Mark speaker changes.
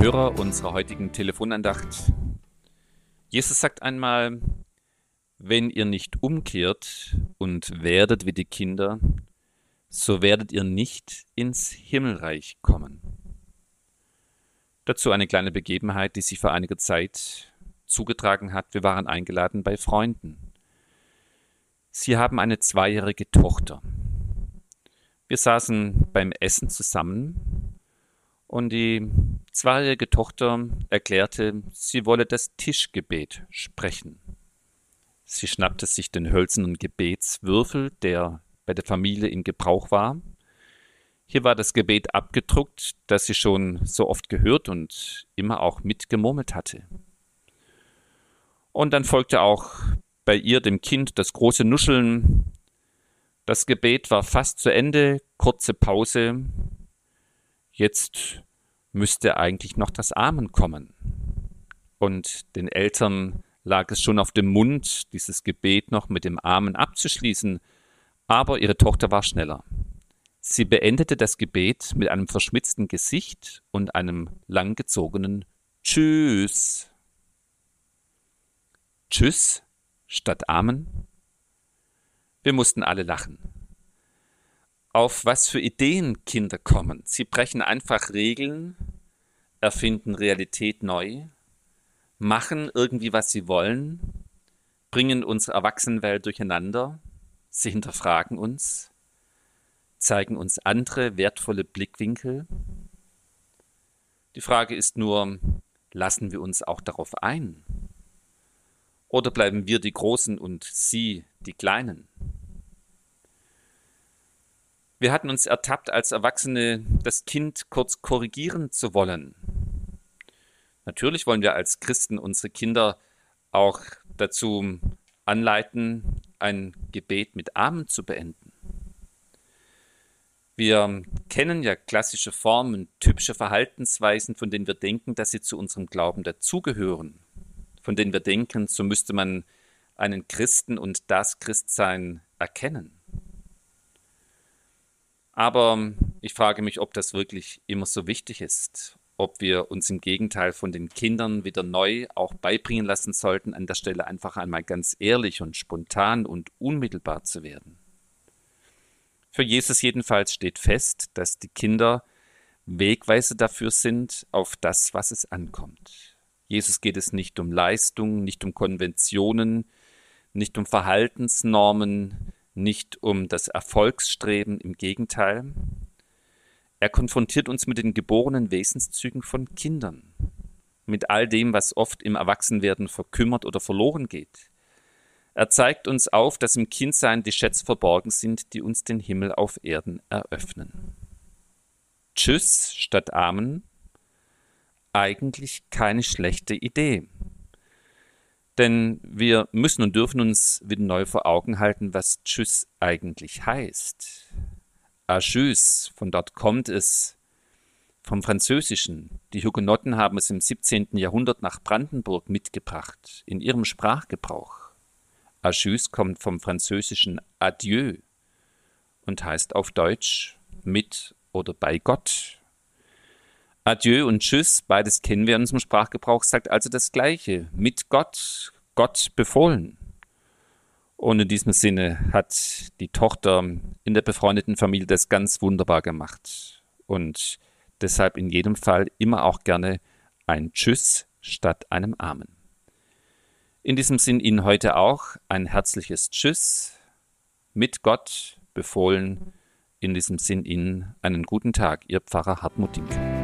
Speaker 1: Hörer unserer heutigen Telefonandacht. Jesus sagt einmal, wenn ihr nicht umkehrt und werdet wie die Kinder, so werdet ihr nicht ins Himmelreich kommen. Dazu eine kleine Begebenheit, die sich vor einiger Zeit zugetragen hat. Wir waren eingeladen bei Freunden. Sie haben eine zweijährige Tochter. Wir saßen beim Essen zusammen und die zweijährige Tochter erklärte, sie wolle das Tischgebet sprechen. Sie schnappte sich den hölzernen Gebetswürfel, der bei der Familie in Gebrauch war. Hier war das Gebet abgedruckt, das sie schon so oft gehört und immer auch mitgemurmelt hatte. Und dann folgte auch bei ihr, dem Kind, das große Nuscheln. Das Gebet war fast zu Ende, kurze Pause. Jetzt müsste eigentlich noch das Amen kommen. Und den Eltern lag es schon auf dem Mund, dieses Gebet noch mit dem Amen abzuschließen, aber ihre Tochter war schneller. Sie beendete das Gebet mit einem verschmitzten Gesicht und einem langgezogenen Tschüss. Tschüss statt Amen? Wir mussten alle lachen. Auf was für Ideen Kinder kommen. Sie brechen einfach Regeln, erfinden Realität neu, machen irgendwie, was sie wollen, bringen unsere Erwachsenenwelt durcheinander, sie hinterfragen uns, zeigen uns andere wertvolle Blickwinkel. Die Frage ist nur, lassen wir uns auch darauf ein? Oder bleiben wir die Großen und sie die Kleinen? Wir hatten uns ertappt, als Erwachsene das Kind kurz korrigieren zu wollen. Natürlich wollen wir als Christen unsere Kinder auch dazu anleiten, ein Gebet mit Amen zu beenden. Wir kennen ja klassische Formen, typische Verhaltensweisen, von denen wir denken, dass sie zu unserem Glauben dazugehören, von denen wir denken, so müsste man einen Christen und das Christsein erkennen. Aber ich frage mich, ob das wirklich immer so wichtig ist, ob wir uns im Gegenteil von den Kindern wieder neu auch beibringen lassen sollten, an der Stelle einfach einmal ganz ehrlich und spontan und unmittelbar zu werden. Für Jesus jedenfalls steht fest, dass die Kinder Wegweise dafür sind, auf das, was es ankommt. Jesus geht es nicht um Leistung, nicht um Konventionen, nicht um Verhaltensnormen, nicht um das Erfolgsstreben, im Gegenteil. Er konfrontiert uns mit den geborenen Wesenszügen von Kindern, mit all dem, was oft im Erwachsenwerden verkümmert oder verloren geht. Er zeigt uns auf, dass im Kindsein die Schätze verborgen sind, die uns den Himmel auf Erden eröffnen. Tschüss statt Amen eigentlich keine schlechte Idee. Denn wir müssen und dürfen uns wieder neu vor Augen halten, was Tschüss eigentlich heißt. Ajus, von dort kommt es vom Französischen. Die Hugenotten haben es im 17. Jahrhundert nach Brandenburg mitgebracht, in ihrem Sprachgebrauch. Ajus kommt vom französischen Adieu und heißt auf Deutsch mit oder bei Gott. Adieu und Tschüss, beides kennen wir in unserem Sprachgebrauch, sagt also das Gleiche. Mit Gott, Gott befohlen. Und in diesem Sinne hat die Tochter in der befreundeten Familie das ganz wunderbar gemacht. Und deshalb in jedem Fall immer auch gerne ein Tschüss statt einem Amen. In diesem Sinn Ihnen heute auch ein herzliches Tschüss mit Gott befohlen. In diesem Sinn Ihnen einen guten Tag, Ihr Pfarrer Hartmut Dinkel.